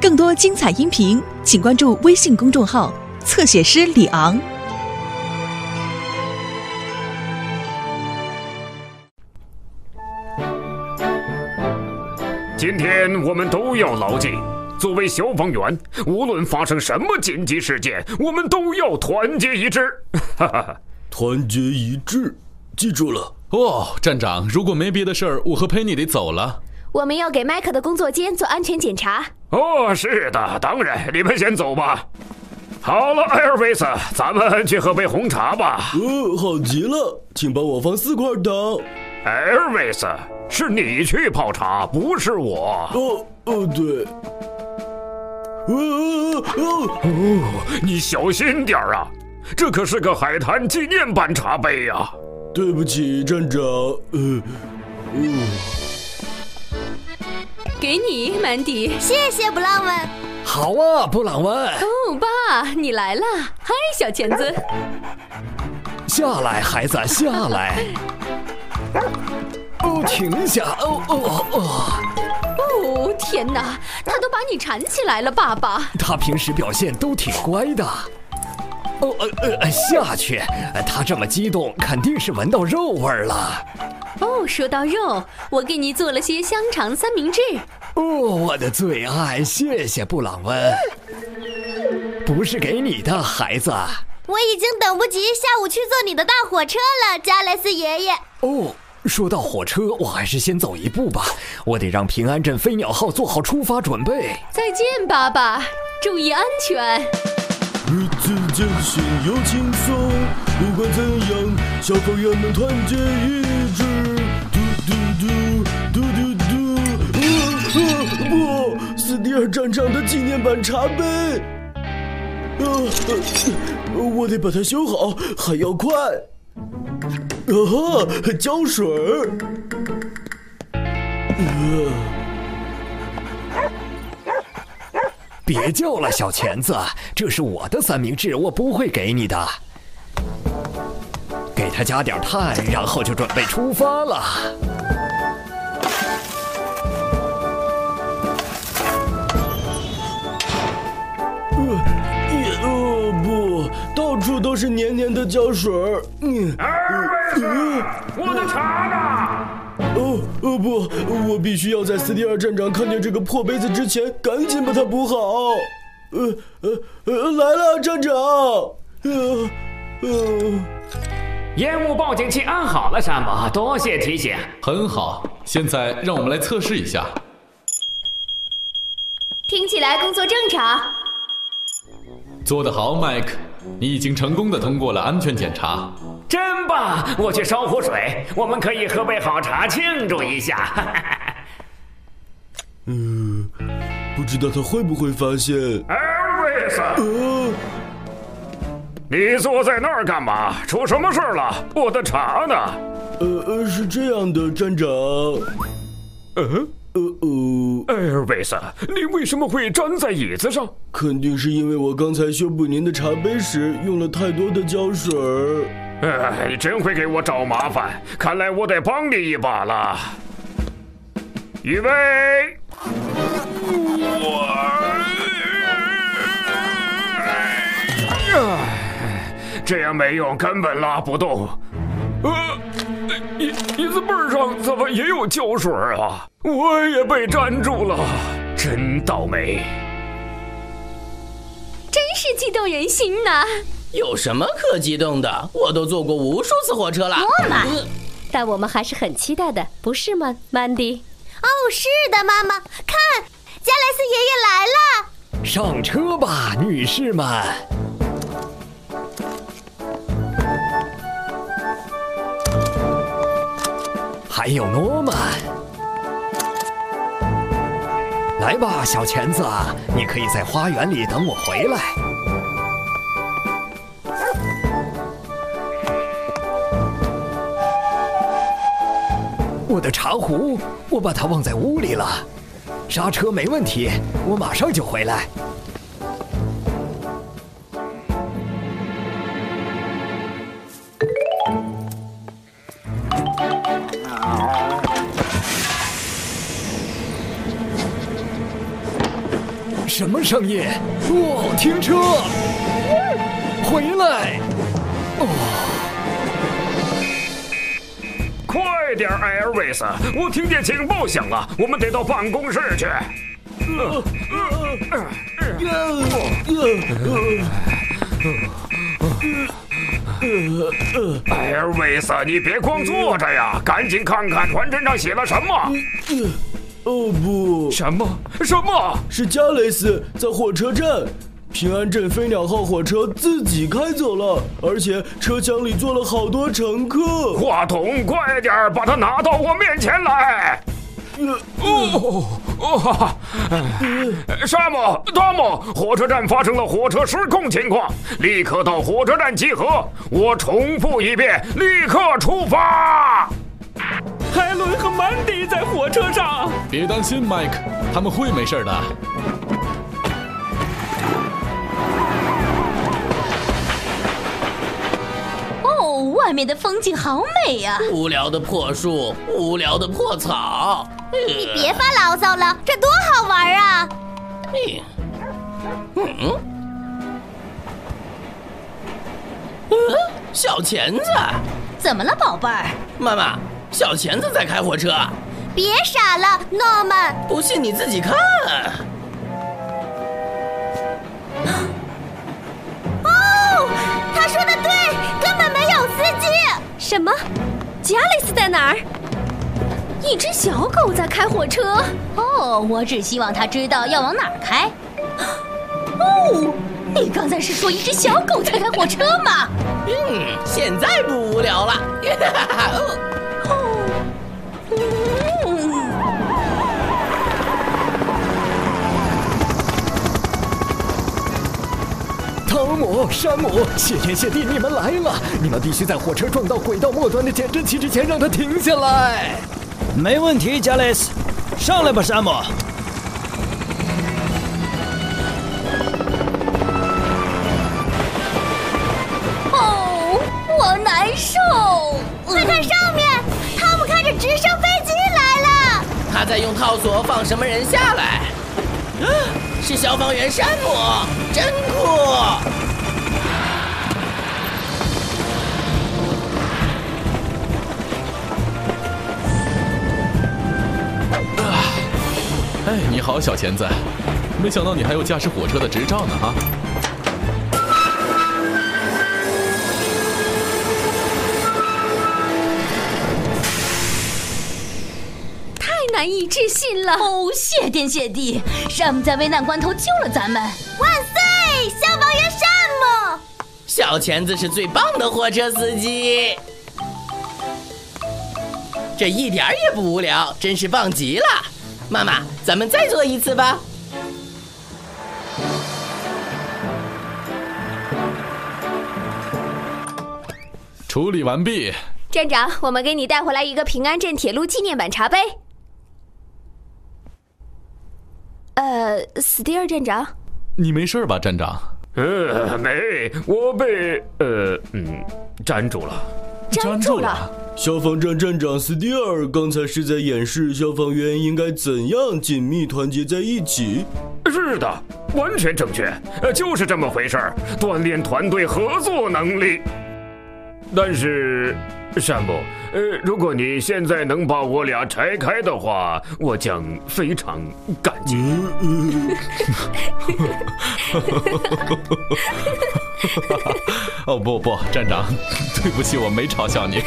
更多精彩音频，请关注微信公众号“侧写师李昂”。今天我们都要牢记，作为消防员，无论发生什么紧急事件，我们都要团结一致。哈哈，团结一致，记住了。哦，站长，如果没别的事儿，我和佩妮得走了。我们要给麦克的工作间做安全检查。哦，是的，当然，你们先走吧。好了，艾尔维斯，咱们去喝杯红茶吧。呃，好极了，请帮我放四块糖。艾尔维斯，是你去泡茶，不是我。哦哦，对。哦哦哦，你小心点儿啊，这可是个海滩纪念版茶杯呀。对不起，站长。呃，嗯。给你，曼迪。谢谢布朗文。好啊，布朗文。哦，爸，你来了。嗨，小钳子。下来，孩子，下来。哦，停下。哦哦哦。哦，天哪，他都把你缠起来了，爸爸。他平时表现都挺乖的。哦呃呃，下去。他这么激动，肯定是闻到肉味儿了。哦，说到肉，我给你做了些香肠三明治。哦，我的最爱，谢谢布朗温。不是给你的，孩子。我已经等不及下午去坐你的大火车了，加莱斯爷爷。哦，说到火车，我还是先走一步吧。我得让平安镇飞鸟号做好出发准备。再见，爸爸，注意安全。日子艰辛又轻松，不管怎样，消防员们团结一致。嘟嘟嘟嘟嘟嘟，啊啊不！斯蒂尔站长的纪念版茶杯，啊，我得把它修好，还要快。啊哈，胶水儿。啊。别叫了，小钳子，这是我的三明治，我不会给你的。给他加点碳，然后就准备出发了。呃，也哦不，到处都是黏黏的胶水儿。嗯，我的茶呢？哦哦不！我必须要在斯蒂尔站长看见这个破杯子之前，赶紧把它补好。呃呃呃，来了，站长。呃呃，烟雾报警器安好了，山姆，多谢提醒。很好，现在让我们来测试一下。听起来工作正常。做得好，麦克，你已经成功的通过了安全检查。真棒！我去烧壶水，我们可以喝杯好茶庆祝一下。嗯，不知道他会不会发现。艾瑞斯，你坐在那儿干嘛？出什么事了？我的茶呢？呃呃，是这样的，站长。嗯。呃哦，艾尔维斯，你为什么会粘在椅子上？肯定是因为我刚才修补您的茶杯时用了太多的胶水儿。哎，你真会给我找麻烦！看来我得帮你一把了。预备，我，这样没用，根本拉不动。呃，椅椅子背上怎么也有胶水啊？我也被粘住了，真倒霉！真是激动人心呐！有什么可激动的？我都坐过无数次火车了。诺曼，但我们还是很期待的，不是吗，曼迪？哦，是的，妈妈，看，加莱斯爷爷来了。上车吧，女士们。还有诺曼。来吧，小钳子，你可以在花园里等我回来。的茶壶，我把它忘在屋里了。刹车没问题，我马上就回来。什么声音？哦，停车！回来！哦，快点，Airways！我听见警报响了，我们得到办公室去。Airways，你别光坐着呀，赶紧看看传真上写了什么。哦不，什么？什么？是加雷斯在火车站，平安镇飞鸟号火车自己开走了，而且车厢里坐了好多乘客。话筒，快点把它拿到我面前来！哦哦，山姆、汤姆，火车站发生了火车失控情况，立刻到火车站集合。我重复一遍，立刻出发。海伦和曼迪在火车上。别担心，麦克，他们会没事的。面的风景好美呀、无聊的破树，无聊的破草。你别发牢骚了，这多好玩啊！哎，嗯，嗯，小钳子，怎么了，宝贝儿？妈妈，小钳子在开火车，别傻了，诺曼。不信你自己看。哦，他说的对。什么？加里斯在哪儿？一只小狗在开火车。哦，我只希望它知道要往哪儿开。哦，你刚才是说一只小狗在开火车吗？嗯，现在不无聊了。山姆，谢天谢地，你们来了！你们必须在火车撞到轨道末端的减震器之前让它停下来。没问题，加雷斯，上来吧，山姆。哦，我难受。快看上面，汤姆开着直升飞机来了。他在用套索放什么人下来？啊，是消防员山姆，真酷！哎，你好，小钳子，没想到你还有驾驶火车的执照呢，哈。太难以置信了！哦，谢天谢地，山姆在危难关头救了咱们。万岁，消防员山姆！小钳子是最棒的火车司机，这一点儿也不无聊，真是棒极了。妈妈，咱们再做一次吧。处理完毕。站长，我们给你带回来一个平安镇铁路纪念版茶杯。呃，斯蒂尔站长，你没事吧，站长？呃，没，我被呃嗯粘住了。粘住了。消防站站长斯蒂尔刚才是在演示消防员应该怎样紧密团结在一起。是的，完全正确，呃，就是这么回事儿，锻炼团队合作能力。但是，山姆，呃，如果你现在能把我俩拆开的话，我将非常感激。哦不不，站长，对不起，我没嘲笑你。